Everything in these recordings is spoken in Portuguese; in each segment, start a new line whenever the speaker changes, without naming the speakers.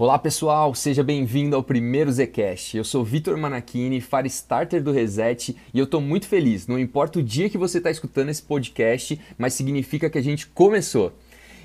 Olá pessoal, seja bem-vindo ao primeiro Zcast. Eu sou Vitor Manachini, Fire Starter do Reset e eu estou muito feliz. Não importa o dia que você está escutando esse podcast, mas significa que a gente começou.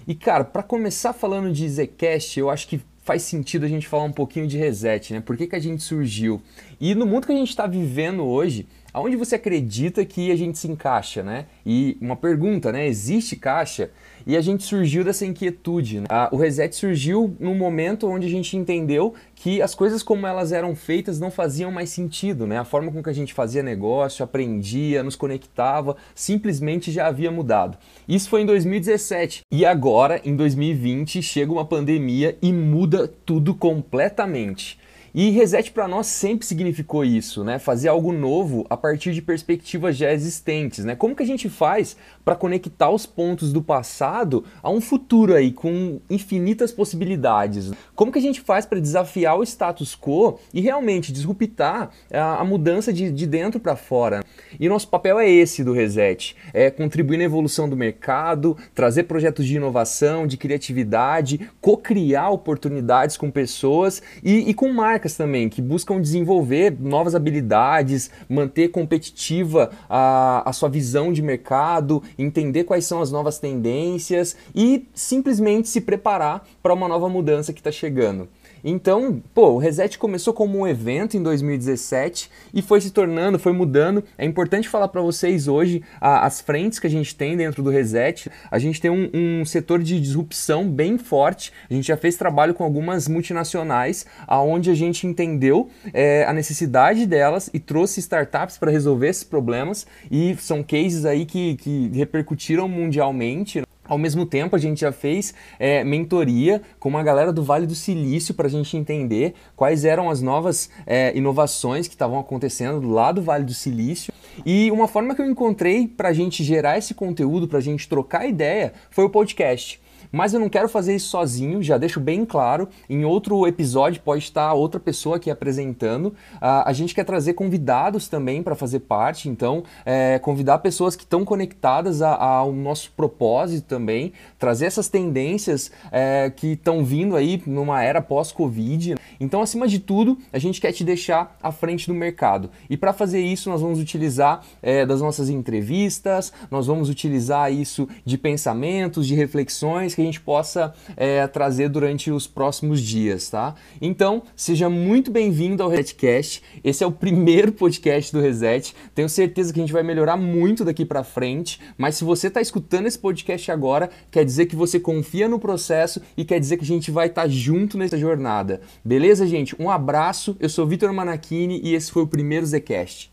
E cara, para começar falando de Zcast, eu acho que faz sentido a gente falar um pouquinho de reset, né? Por que, que a gente surgiu? E no mundo que a gente está vivendo hoje, aonde você acredita que a gente se encaixa, né? E uma pergunta, né? Existe caixa? E a gente surgiu dessa inquietude. Né? o reset surgiu num momento onde a gente entendeu que as coisas como elas eram feitas não faziam mais sentido, né? A forma com que a gente fazia negócio, aprendia, nos conectava, simplesmente já havia mudado. Isso foi em 2017. E agora, em 2020, chega uma pandemia e muda tudo completamente. E reset para nós sempre significou isso, né? Fazer algo novo a partir de perspectivas já existentes, né? Como que a gente faz para conectar os pontos do passado a um futuro aí com infinitas possibilidades? Como que a gente faz para desafiar o status quo e realmente disruptar a, mudança de, de dentro para fora? E nosso papel é esse do reset, é contribuir na evolução do mercado, trazer projetos de inovação, de criatividade, co-criar oportunidades com pessoas e, e com marcas marcas também que buscam desenvolver novas habilidades, manter competitiva a, a sua visão de mercado, entender quais são as novas tendências e simplesmente se preparar para uma nova mudança que está chegando. Então, pô, o Reset começou como um evento em 2017 e foi se tornando, foi mudando. É importante falar para vocês hoje a, as frentes que a gente tem dentro do Reset. A gente tem um, um, setor de disrupção bem forte. A gente já fez trabalho com algumas multinacionais, aonde a gente entendeu é, a necessidade delas e trouxe startups para resolver esses problemas. E são cases aí que, que repercutiram mundialmente. Ao mesmo tempo, a gente já fez é, mentoria com uma galera do Vale do Silício para a gente entender quais eram as novas é, inovações que estavam acontecendo lá do Vale do Silício. E uma forma que eu encontrei para a gente gerar esse conteúdo, para a gente trocar ideia, foi o podcast. Mas eu não quero fazer isso sozinho, já deixo bem claro. Em outro episódio pode estar outra pessoa aqui apresentando. Uh, a gente quer trazer convidados também para fazer parte, então é, convidar pessoas que estão conectadas a, ao nosso propósito também, trazer essas tendências é, que estão vindo aí numa era pós-Covid. Então, acima de tudo, a gente quer te deixar à frente do mercado. E para fazer isso, nós vamos utilizar é, das nossas entrevistas, nós vamos utilizar isso de pensamentos, de reflexões que a gente possa é, trazer durante os próximos dias, tá? Então, seja muito bem-vindo ao Resetcast. Esse é o primeiro podcast do Reset. Tenho certeza que a gente vai melhorar muito daqui para frente, mas se você está escutando esse podcast agora, quer dizer que você confia no processo e quer dizer que a gente vai estar tá junto nessa jornada. Beleza, gente? Um abraço. Eu sou Vitor Manachini e esse foi o primeiro Zcast.